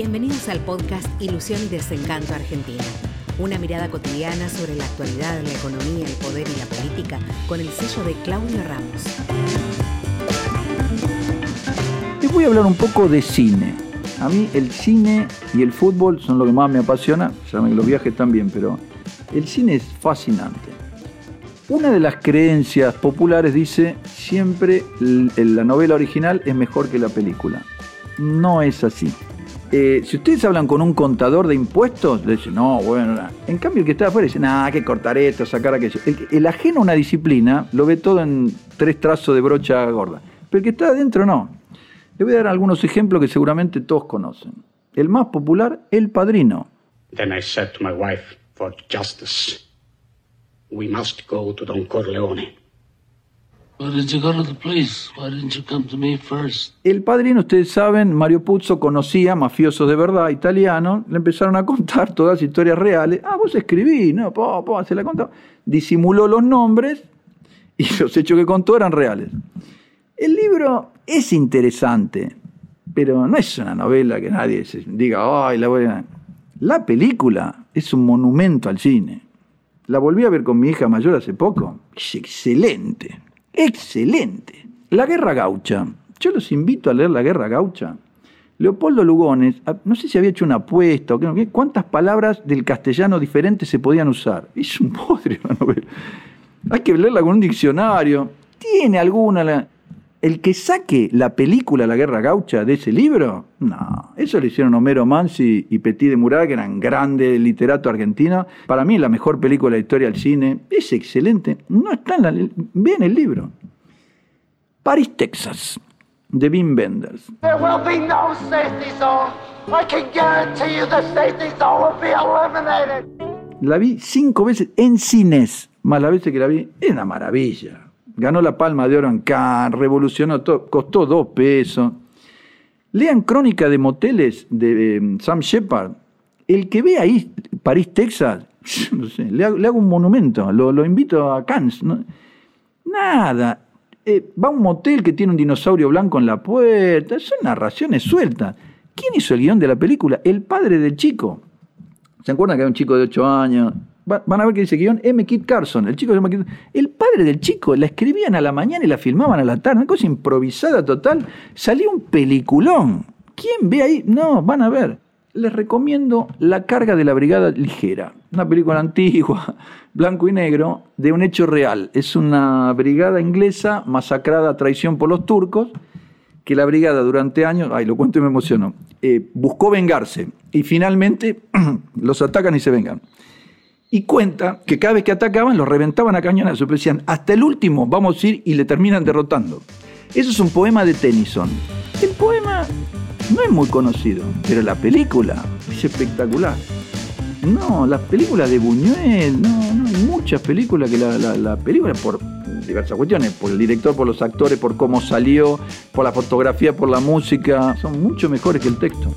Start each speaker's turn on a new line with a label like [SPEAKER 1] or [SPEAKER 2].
[SPEAKER 1] Bienvenidos al podcast Ilusión y Desencanto Argentina. Una mirada cotidiana sobre la actualidad, la economía, el poder y la política con el sello de Claudio Ramos.
[SPEAKER 2] Les voy a hablar un poco de cine. A mí el cine y el fútbol son lo que más me apasiona. Saben los viajes también, pero el cine es fascinante. Una de las creencias populares dice siempre la novela original es mejor que la película. No es así. Eh, si ustedes hablan con un contador de impuestos, le dicen, no, bueno, en cambio el que está afuera dice, nada, que cortar esto, sacar aquello. El, el, ajeno a una disciplina lo ve todo en tres trazos de brocha gorda, pero el que está adentro no. Le voy a dar algunos ejemplos que seguramente todos conocen. El más popular, El Padrino.
[SPEAKER 3] Then I said to my wife, for justice, we must go to Don Corleone.
[SPEAKER 2] El padrino, ustedes saben, Mario Puzo conocía mafiosos de verdad italianos, le empezaron a contar todas las historias reales. Ah, vos escribí, no, po, po, se la contó. Disimuló los nombres y los hechos que contó eran reales. El libro es interesante, pero no es una novela que nadie diga, ay, la voy a... La película es un monumento al cine. La volví a ver con mi hija mayor hace poco. Es excelente excelente. La Guerra Gaucha. Yo los invito a leer La Guerra Gaucha. Leopoldo Lugones, ah, no sé si había hecho una apuesta o qué, cuántas palabras del castellano diferentes se podían usar. Es un podre la. Hay que leerla con un diccionario. Tiene alguna. El que saque la película La Guerra Gaucha de ese libro, no. Eso le hicieron Homero Mansi y Petit de Murat, que eran grandes literatos argentinos. Para mí, la mejor película de la historia del cine. Es excelente. No está en la. Vean el libro. Paris, Texas, de Wim Wenders.
[SPEAKER 4] There will be no safety zone. I can guarantee you the safety zone will be eliminated.
[SPEAKER 2] La vi cinco veces en cines, más las veces que la vi, es una maravilla. Ganó la Palma de Oro en Cannes, revolucionó todo, costó dos pesos. Lean Crónica de Moteles de eh, Sam Shepard. El que ve ahí París, Texas, no sé, le, hago, un monumento, lo, invito a Cannes. Nada. Eh, va a un motel que tiene un dinosaurio blanco en la puerta. Son narraciones sueltas. ¿Quién hizo el guion de la película? El padre del chico. ¿Se acuerdan que era un chico de 8 años? Van a ver que dice guion M. Kit Carson, el chico El padre del chico la escribían a la mañana y la filmaban a la tarde, una cosa improvisada total. Salió un peliculón. ¿Quién ve ahí? No, van a ver. Les recomiendo La carga de la brigada ligera, una película antigua, blanco y negro, de un hecho real. Es una brigada inglesa masacrada a traición por los turcos, que la brigada durante años, ay, lo cuento y me emociono, eh, buscó vengarse y finalmente los atacan y se vengan y cuenta que cada vez que atacaban los reventaban a cañonazos, pero decían, hasta el último vamos a ir y le terminan derrotando. Eso es un poema de Tennyson. El poema no es muy conocido, pero la película es espectacular. No, las películas de Buñuel, no, no, hay muchas películas que la, la, la película por diversas cuestiones, por el director, por los actores, por cómo salió, por la fotografía, por la música, son mucho mejores que el texto.